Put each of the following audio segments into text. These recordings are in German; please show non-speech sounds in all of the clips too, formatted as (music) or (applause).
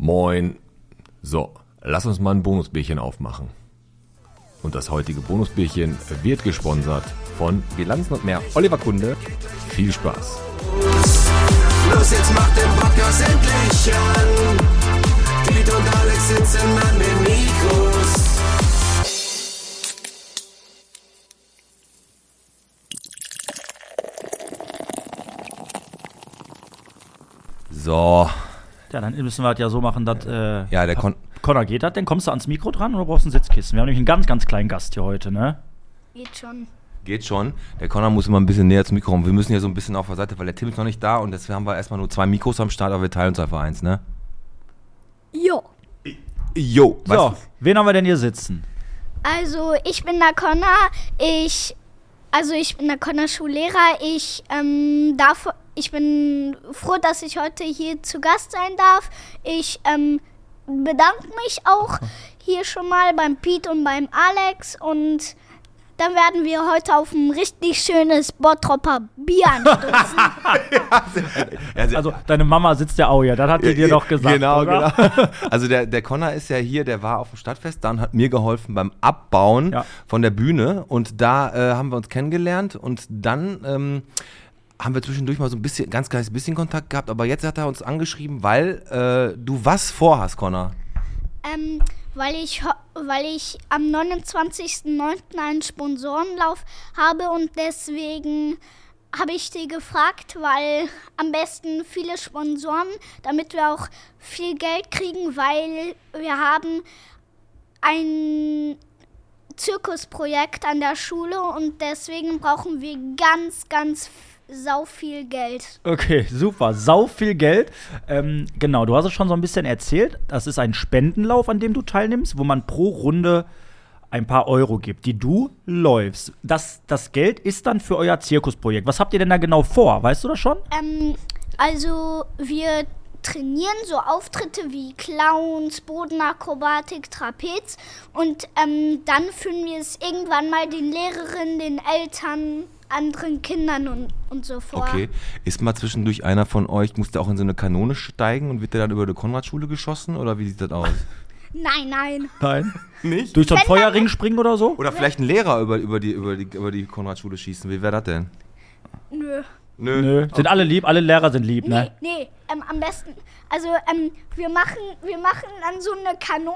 Moin. So, lass uns mal ein Bonusbierchen aufmachen. Und das heutige Bonusbierchen wird gesponsert von Bilanzen und mehr Oliver Kunde. Viel Spaß. Los, jetzt macht den Podcast endlich an. Piet und Alex sitzen an den Mikros. So, Ja, dann müssen wir das ja so machen, dass. Äh, ja, der Kon Connor geht das, dann kommst du ans Mikro dran oder brauchst du ein Sitzkissen? Wir haben nämlich einen ganz, ganz kleinen Gast hier heute, ne? Geht schon. geht schon. Der Connor muss immer ein bisschen näher zum Mikro kommen. Wir müssen ja so ein bisschen auf der Seite, weil der Tim ist noch nicht da und deswegen haben wir erstmal nur zwei Mikros am Start, aber wir teilen uns einfach eins, ne? Jo. Jo, So, wen haben wir denn hier sitzen? Also, ich bin der Connor. Ich. Also, ich bin der Connor Schullehrer. Ich ähm, darf. Ich bin froh, dass ich heute hier zu Gast sein darf. Ich ähm, bedanke mich auch (laughs) hier schon mal beim Pete und beim Alex und dann werden wir heute auf ein richtig schönes Bottropper Bier anstoßen. (laughs) Also, deine Mama sitzt ja auch hier, das hat die dir doch gesagt. Genau, oder? genau. (laughs) Also der, der Connor ist ja hier, der war auf dem Stadtfest da und hat mir geholfen beim Abbauen Ja. von der Bühne. Und da äh, haben wir uns kennengelernt und dann ähm, haben wir zwischendurch mal so ein bisschen, ganz kleines bisschen Kontakt gehabt. Aber jetzt hat er uns angeschrieben, weil äh, du was vorhast, Connor. Ähm, weil ich, ho- weil ich am 29.09. einen Sponsorenlauf habe und deswegen habe ich die gefragt, weil am besten viele Sponsoren, damit wir auch viel Geld kriegen, weil wir haben ein Zirkusprojekt an der Schule und deswegen brauchen wir ganz, ganz f- sau viel Geld. Okay, super. Sau viel Geld. Ähm, genau, du hast es schon so ein bisschen erzählt. Das ist ein Spendenlauf, an dem du teilnimmst, wo man pro Runde ein paar Euro gibt, die du läufst. Das, das Geld ist dann für euer Zirkusprojekt. Was habt ihr denn da genau vor? Weißt du das schon? Ähm, also wir trainieren so Auftritte wie Clowns, Bodenakrobatik, Trapez und ähm, dann führen wir es irgendwann mal den Lehrerinnen, den Eltern, anderen Kindern und, und so vor. Okay. Ist mal zwischendurch einer von euch, musste auch in so eine Kanone steigen und wird der dann über die Konradschule geschossen? Oder wie sieht das aus? (laughs) Nein, nein. Nein. (laughs) Nicht? Durch so einen Wenn man- Feuerring springen oder so? Oder vielleicht ein Lehrer über, über die, über die, über die Konradschule schießen. Wie wäre das denn? Nö. Nö. Sind alle lieb, alle Lehrer sind lieb, Nee, ne? nee, ähm, am besten. Also, ähm, wir machen, wir machen dann so eine Kanone,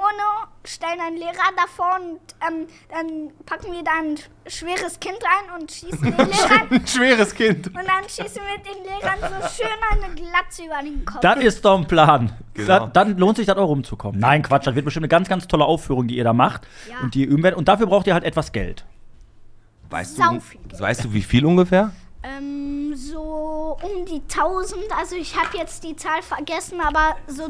stellen einen Lehrer davor und ähm, dann packen wir da ein schweres Kind rein und schießen den (laughs) Lehrern. Ein schweres Kind. Und dann schießen wir den Lehrern so schön eine Glatze über den Kopf. Das ist doch ein Plan. Genau. Da, dann lohnt sich das auch rumzukommen. Nein, Quatsch, das wird bestimmt eine ganz, ganz tolle Aufführung, die ihr da macht. Ja. Und die ihr üben werdet. Und dafür braucht ihr halt etwas Geld. Weißt Sau du, weißt du, wie viel ungefähr? Ähm, so um die 1000, also ich habe jetzt die Zahl vergessen, aber so,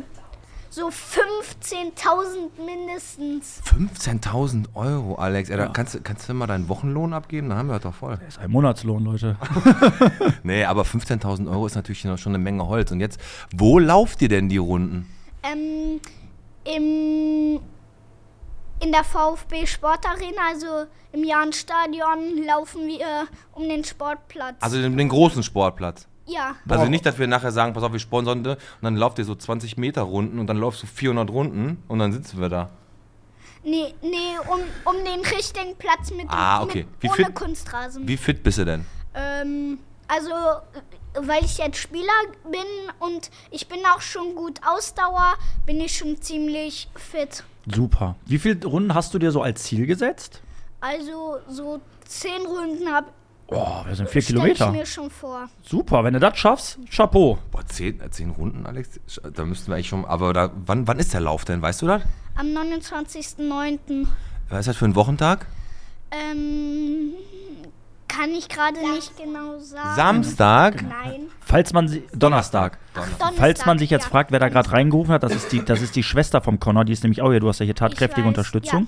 so 15.000 mindestens. 15.000 Euro, Alex. Ey, da kannst, du- kannst du mal deinen Wochenlohn abgeben? Dann haben wir das doch voll. Das ist ein Monatslohn, Leute. (laughs) Nee, aber 15.000 Euro ist natürlich noch schon eine Menge Holz. Und jetzt, wo lauft ihr denn die Runden? Ähm, im, in der VfB Sportarena, also im Jahnstadion, laufen wir um den Sportplatz. Also den, den großen Sportplatz. ja. Also nicht, dass wir nachher sagen, pass auf, wir sponsern und dann lauft ihr so 20 Meter Runden und dann läufst du 400 Runden und dann sitzen wir da. Nee, nee, um, um den richtigen Platz mit, Ah, okay. Wie mit ohne fit- Kunstrasen. Wie fit bist du denn? Ähm, also, äh, weil ich jetzt Spieler bin und ich bin auch schon gut Ausdauer, bin ich schon ziemlich fit. Super. Wie viele Runden hast du dir so als Ziel gesetzt? Also, so zehn Runden habe Oh, wir sind vier ich Kilometer. mir schon vor. Super, wenn du das schaffst, Chapeau. Boah, 10, äh, 10 Runden, Alex? Da müssten wir eigentlich schon. Aber da, wann, wann ist der Lauf denn? Weißt du das? Am 29.09. Was ist das für ein Wochentag? Ähm, kann ich gerade nicht genau sagen. Samstag? Nein. Falls man sie. Donnerstag. Donnerstag, Falls man sich jetzt ja. fragt, wer da gerade reingerufen hat, das ist, die, das ist die Schwester vom Connor, die ist nämlich auch hier, du hast ja hier tatkräftige weiß, Unterstützung.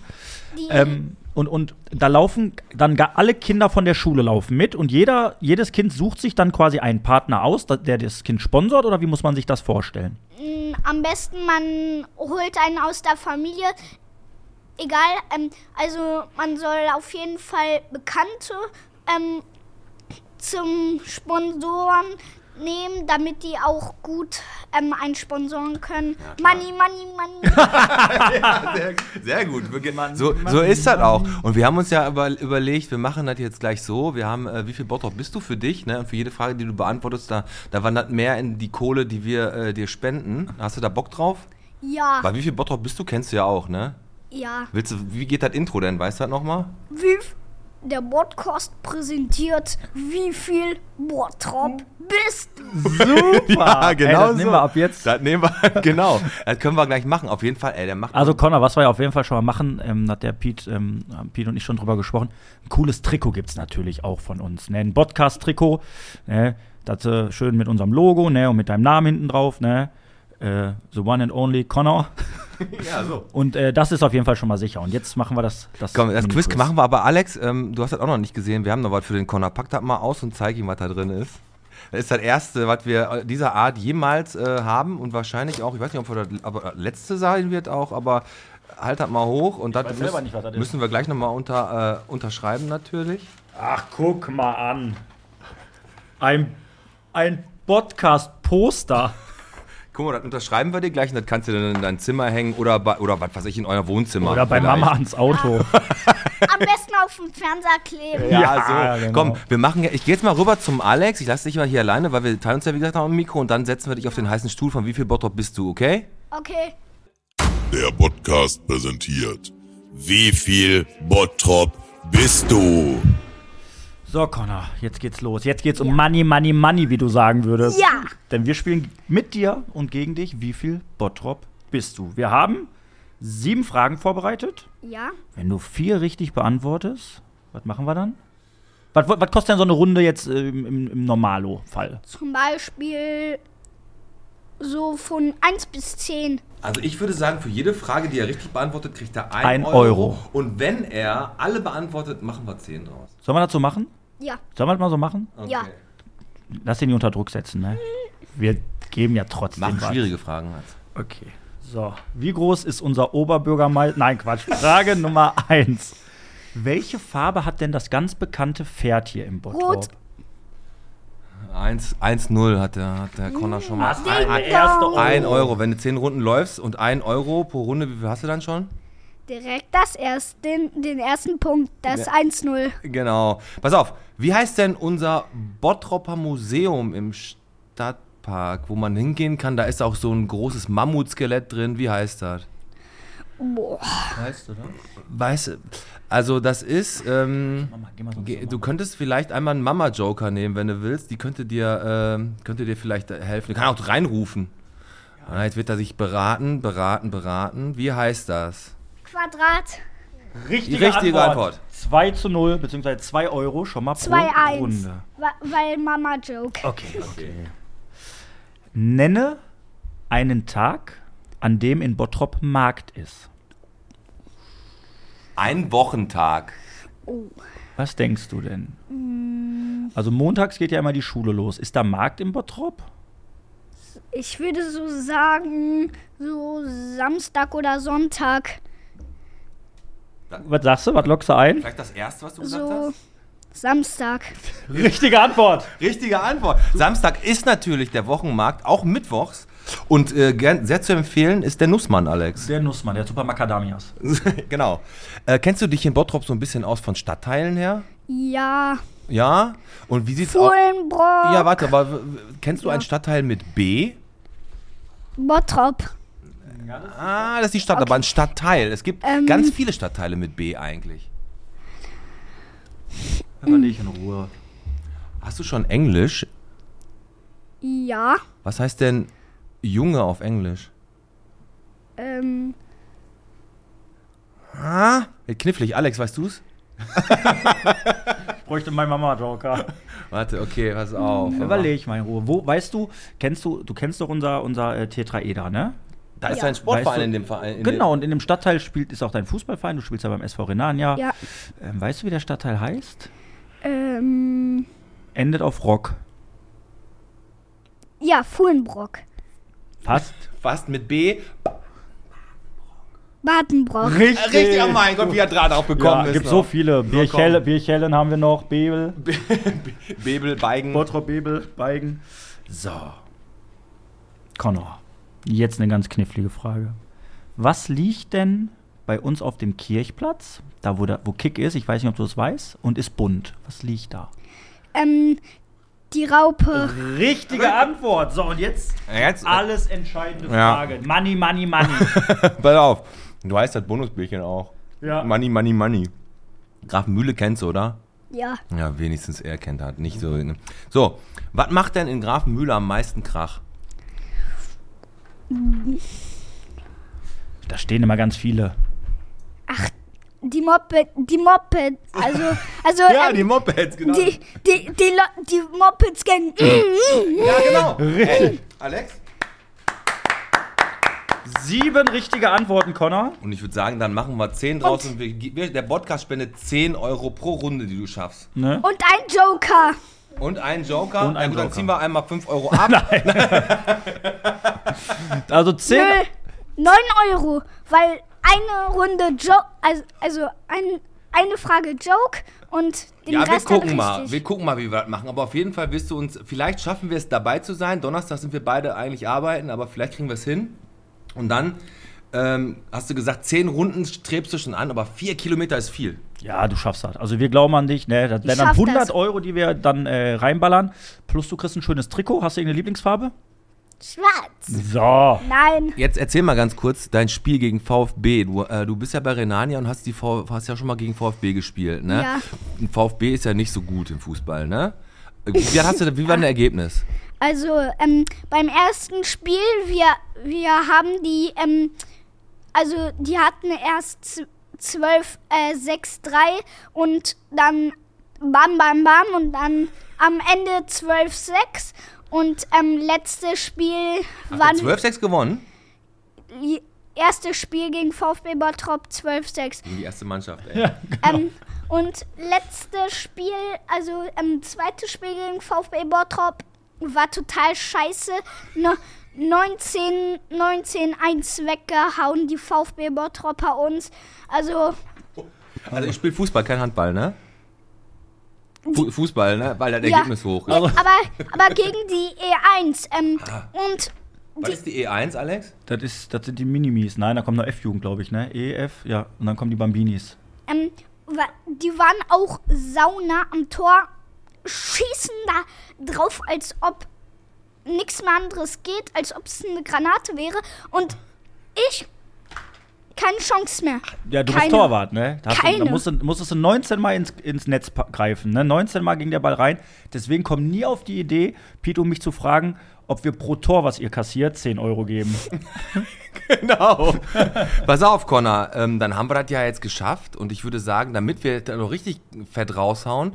Die, Ähm, und, und da laufen dann gar alle Kinder von der Schule laufen mit und jeder, jedes Kind sucht sich dann quasi einen Partner aus, da- der das Kind sponsort oder wie muss man sich das vorstellen? m, am besten man holt einen aus der Familie. Egal, ähm, also man soll auf jeden Fall Bekannte ähm, zum Sponsoren nehmen, damit die auch gut ähm, einsponsoren können. money, money, money. (laughs) Sehr, sehr gut. Mann, so, Mann, so ist das auch. Und wir haben uns ja über, überlegt, wir machen das jetzt gleich so. Wir haben, äh, wie viel Bottrop bist du für dich? Ne? Und für jede Frage, die du beantwortest, da, da wandert mehr in die Kohle, die wir äh, dir spenden. Hast du da Bock drauf? Ja, Bei wie viel Bottrop bist du, kennst du ja auch, ne? ja. Willst du, wie geht das Intro denn? Weißt du das nochmal? Wie der Podcast präsentiert, wie viel Bottrop bist du? Super! (laughs) Ey, das nehmen wir ab jetzt. Das nehmen wir, (laughs) genau. Das können wir gleich machen. Auf jeden Fall, ey, der macht. Also Connor, was wir ja auf jeden Fall schon mal machen, ähm, hat der Pete, ähm, Pete und ich schon drüber gesprochen. Ein cooles Trikot gibt es natürlich auch von uns. Ne? Ein Podcast-Trikot, ne? das äh, schön mit unserem Logo ne? und mit deinem Namen hinten drauf. Ne? Äh, the one and only Connor. (laughs) ja, so. Und äh, das ist auf jeden Fall schon mal sicher. Und jetzt machen wir das. Das, Komm, das Quiz machen wir aber, Alex, ähm, du hast das auch noch nicht gesehen. Wir haben noch was für den Connor. Pack das mal aus und zeig ihm, was da drin ist. Das ist das erste, was wir äh, dieser Art jemals äh, haben und wahrscheinlich auch, ich weiß nicht, ob wir das aber letzte sein wird auch, aber halt das mal hoch und das weiß selber nicht, was das ist. müssen wir gleich nochmal unter, äh, unterschreiben natürlich. Ach, guck mal an. Ein, ein Podcast-Poster. Guck mal, das unterschreiben wir dir gleich und das kannst du dann in dein Zimmer hängen oder, bei, oder was weiß ich, in euer Wohnzimmer. Oder bei vielleicht. Mama ans Auto. Am besten auf dem Fernseher kleben. Ja, Ja, so. genau. Komm, wir machen ja, ich gehe jetzt mal rüber zum Alex. Ich lasse dich mal hier alleine, weil wir teilen uns ja, wie gesagt, auch ein Mikro und dann setzen wir dich auf den heißen Stuhl von wie viel Bottrop bist du, okay? Okay. Der Podcast präsentiert. Wie viel Bottrop bist du? So, Connor, jetzt geht's los. Jetzt geht's um Money, Money, Money, wie du sagen würdest. Ja. Denn wir spielen mit dir und gegen dich. Wie viel Bottrop bist du? Wir haben sieben Fragen vorbereitet. Ja. Wenn du vier richtig beantwortest, was machen wir dann? Was, was kostet denn so eine Runde jetzt äh, im, im, im Normalo-Fall? Zum Beispiel so von 1 bis 10. Also ich würde sagen, für jede Frage, die er richtig beantwortet, kriegt er Ein ein Euro. Euro. Und wenn er alle beantwortet, machen wir 10 draus. Sollen wir das so machen? Ja. Sollen wir das mal so machen? Ja. Lass ihn nicht unter Druck setzen, ne? Wir geben ja trotzdem Mach was. schwierige Fragen. Halt. Okay. So, wie groß ist unser Oberbürgermeister? Nein, Quatsch. Frage (laughs) Nummer eins. Welche Farbe hat denn das ganz bekannte Pferd hier im Bottrop? Rot. 1 1-0 hat der, hat der Connor schon mal. Ding Ein erster dong. Ein Euro. Wenn du 10 Runden läufst und 1 Euro pro Runde, wie viel hast du dann schon? Direkt das erste, den, den ersten Punkt, das Ja. 1-0. Genau. Pass auf, wie heißt denn unser Bottropper Museum im Stadtpark, wo man hingehen kann? Da ist auch so ein großes Mammutskelett drin. Wie heißt das? Boah. Weißt du, ne? Weißt du, also das ist, ähm, Mama, geh mal so du könntest vielleicht einmal einen Mama-Joker nehmen, wenn du willst. Die könnte dir, ähm, könnte dir vielleicht helfen. Du kannst auch reinrufen. Ah, Jetzt wird er sich beraten, beraten, beraten. Wie heißt das? Quadrat. Richtige, richtige Antwort. 2 zu 0, beziehungsweise 2 Euro schon mal pro 2-1. Runde. Wa- Weil Mama Joke. Okay, okay. Nenne einen Tag, an dem in Bottrop Markt ist. Ein Wochentag. Was denkst du denn? Also montags geht ja immer die Schule los. Ist da Markt in Bottrop? Ich würde so sagen, so Samstag oder Sonntag. Was sagst du? Was lockst du ein? Vielleicht das erste, was du gesagt So hast? Samstag. (laughs) Richtige Antwort. Richtige Antwort. Samstag ist natürlich der Wochenmarkt, auch mittwochs. Und äh, gern, sehr zu empfehlen ist der Nussmann, Alex. Der Nussmann, der Super Macadamias. (laughs) genau. Äh, kennst du dich in Bottrop so ein bisschen aus von Stadtteilen her? Ja. Ja? Und wie sieht's aus? Fuhlenbrock. Ja, warte, aber kennst du einen Stadtteil mit B? Bottrop. Ah, das ist die Stadt, aber ein Stadtteil. Es gibt Ähm. ganz viele Stadtteile mit B eigentlich. Überleg in Ruhe. Hast du schon Englisch? Ja. Was heißt denn Junge auf Englisch? Ähm, Ah, knifflig. Alex, weißt du's? Ich bräuchte meinen Mama-Joker. Warte, okay, pass auf. Überleg mal in Ruhe. Wo, weißt du, kennst du, du kennst doch unser, unser äh, Tetraeder, ne? Da ist Ja. ein Sportverein Weißt du- in dem Verein. in Genau, und in dem Stadtteil spielt, ist auch dein Fußballverein, du spielst ja beim SV Renania. ja. Ähm, weißt du, wie der Stadtteil heißt? Ähm, Endet auf Rock. ja, Fuhlenbrock. Fast. Fast mit B. Badenbrock. Richtig. Richtig, oh mein Gott, wie er gerade auch bekommen Ja, ist. gibt noch. so viele. Birchhellen haben wir noch, Bebel, (laughs) Bebel, Beigen. Bottrop, Bebel, Beigen. So. Connor, jetzt eine ganz knifflige Frage. Was liegt denn bei uns auf dem Kirchplatz, da wo, der, wo Kick ist, ich weiß nicht, ob du das weißt, und ist bunt? Was liegt da? Ähm, die Raupe. Richtige Antwort. So, und jetzt jetzt- alles entscheidende Ja. Frage. Money, money, money. (laughs) Pass auf. Du heißt das Bonusbierchen auch. ja. Money, money, money. Grafenmühle kennst du, oder? Ja. Ja, wenigstens er kennt hat. Nicht so. Ne? So, was macht denn in Grafenmühle am meisten Krach? Da stehen immer ganz viele. Die Moped, die Moped, also, (laughs) also, ähm, Mopeds, genau. die, die, die, Lo- die Mopeds kennen. ja, genau. Ey, Alex? Sieben richtige Antworten, Connor. Und ich würde sagen, dann machen wir 10 draus und, wir, wir, der Podcast spendet 10 Euro pro Runde, die du schaffst. Ne? Und ein Joker. Und einen Joker. Und einen gut, dann Joker. ziehen wir einmal 5 Euro (laughs) ab. (laughs) Also zehn. Nö, 9 Euro, weil eine Runde Joke, also, also ein, eine Frage Joke und den Ja, wir Rest dann gucken mal. Wir gucken mal, wie wir das machen. Aber auf jeden Fall wirst du uns, vielleicht schaffen wir es dabei zu sein. Donnerstag sind wir beide eigentlich arbeiten, aber vielleicht kriegen wir es hin. Und dann ähm, hast du gesagt, 10 Runden strebst du schon an, aber 4 Kilometer ist viel. Ja, du schaffst das. Also wir glauben an dich. Ne? Das wären dann schaff 100 das. Euro, die wir dann äh, reinballern. Plus du kriegst ein schönes Trikot. Hast du irgendeine Lieblingsfarbe? Schwarz. So. Nein. Jetzt erzähl mal ganz kurz dein Spiel gegen VfB. Du, äh, du bist ja bei Renania und hast, die v hast ja schon mal gegen VfB gespielt, ne? Ja. Und VfB ist ja nicht so gut im Fußball, ne? Wie, hast du, wie war dein Ergebnis? Also ähm, beim ersten Spiel, wir, wir haben die, ähm, also die hatten erst z- 12, äh, 6-3 und dann bam, bam, bam und dann am Ende 12-6 und ähm, letztes Spiel war Habt ihr 12-6 gewonnen? die erste Spiel gegen VfB Bottrop 12-6. Gegen die erste Mannschaft, ey. (laughs) Ähm, und letztes Spiel, also ähm, zweites Spiel gegen VfB Bottrop war total scheiße. Ne, 19, 19, 1 weggehauen, die VfB Bottropper uns. Also, Also ich spiele Fußball, kein Handball, ne? Fu Fußball, ne? Weil das Ja. Ergebnis hoch ist. Also- aber, aber gegen die E1. Ähm, und Was ist die E1, Alex? Das, ist, das sind die Minimis. Nein, da kommt noch F-Jugend, glaube ich, ne? E, F, ja. Und dann kommen die Bambinis. ähm, die waren auch sauna am Tor, schießen da drauf, als ob nichts mehr anderes geht, als ob es eine Granate wäre. Und ich keine Chance mehr. Ja, du Keine. bist Torwart, ne? Da, hast du, da Keine. musst du, musstest du 19 Mal ins, ins Netz greifen, ne? 19 Mal ging der Ball rein. Deswegen komm nie auf die Idee, Pete, um mich zu fragen, ob wir pro Tor, was ihr kassiert, 10 Euro geben. (laughs) Genau. Pass auf, Connor, ähm, dann haben wir das ja jetzt geschafft und ich würde sagen, damit wir da noch richtig fett raushauen,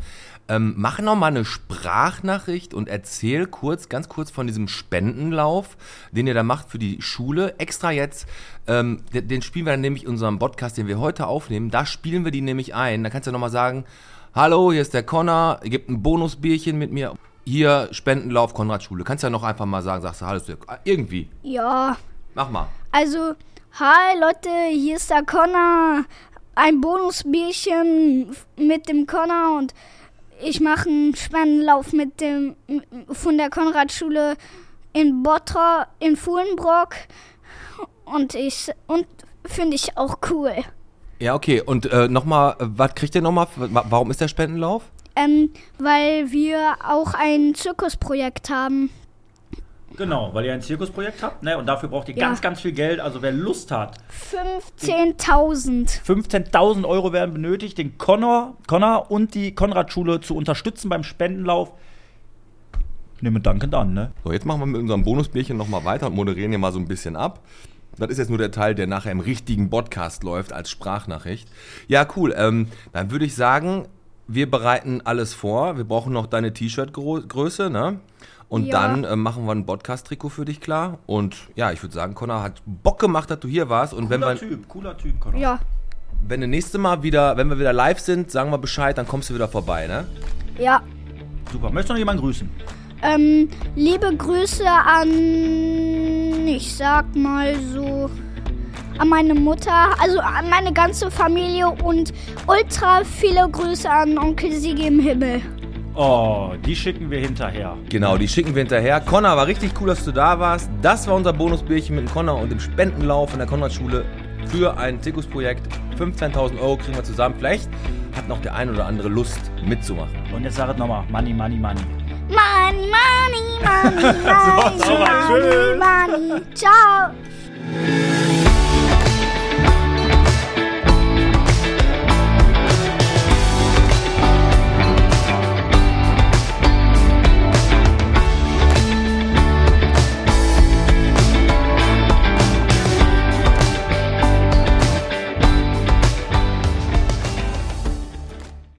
ähm, mach noch mal eine Sprachnachricht und erzähl kurz, ganz kurz von diesem Spendenlauf, den ihr da macht für die Schule. Extra jetzt, ähm, den, den spielen wir dann nämlich in unserem Podcast, den wir heute aufnehmen. Da spielen wir die nämlich ein. Da kannst du noch mal sagen, hallo, hier ist der Connor, gebt ein Bonusbierchen mit mir. Hier, Spendenlauf Konrad Schule. Kannst ja noch einfach mal sagen, sagst du, hallo, der- irgendwie. Ja, Mach mal. also, hi Leute, hier ist der Connor. Ein Bonusbierchen mit dem Connor und ich mache einen Spendenlauf mit dem von der Konradschule in Bottrop, in Fuhlenbrock. Und ich und finde ich auch cool. Ja, okay. Und äh, nochmal, was kriegt ihr nochmal? Warum ist der Spendenlauf? Ähm, weil wir auch ein Zirkusprojekt haben. Genau, weil ihr ein Zirkusprojekt habt, ne? Und dafür braucht ihr Ja. ganz, ganz viel Geld. Also wer Lust hat, 15.000. 15.000 Euro werden benötigt, den Connor, Connor und die Konrad-Schule zu unterstützen beim Spendenlauf. Nehme dankend an, ne? So, jetzt machen wir mit unserem Bonusbierchen nochmal weiter und moderieren hier mal so ein bisschen ab. Das ist jetzt nur der Teil, der nachher im richtigen Podcast läuft als Sprachnachricht. Ja, cool. Ähm, dann würde ich sagen, wir bereiten alles vor. Wir brauchen noch deine T-Shirt-Größe, ne? Und Ja. dann äh, machen wir ein Podcast-Trikot für dich klar. Und ja, ich würde sagen, Connor hat Bock gemacht, dass du hier warst. Und wenn Cooler wir, Typ, cooler Typ, Connor. Ja, wenn wir nächste Mal wieder, wenn wir wieder live sind, sagen wir Bescheid, dann kommst du wieder vorbei, ne? ja. Super. Möchtest du noch jemanden grüßen? Ähm, liebe Grüße an, ich sag mal so, an meine Mutter, also an meine ganze Familie und ultra viele Grüße an Onkel Sigi im Himmel. Oh, die schicken wir hinterher. Genau, die schicken wir hinterher. Connor, war richtig cool, dass du da warst. Das war unser Bonusbierchen mit dem Connor und dem Spendenlauf in der Konradschule für ein Zirkusprojekt. 15.000 Euro kriegen wir zusammen. Vielleicht hat noch der ein oder andere Lust mitzumachen. Und jetzt sag es nochmal, Money, Money, Money. Money, money, money, (laughs) money, So, so, money, money. Ciao.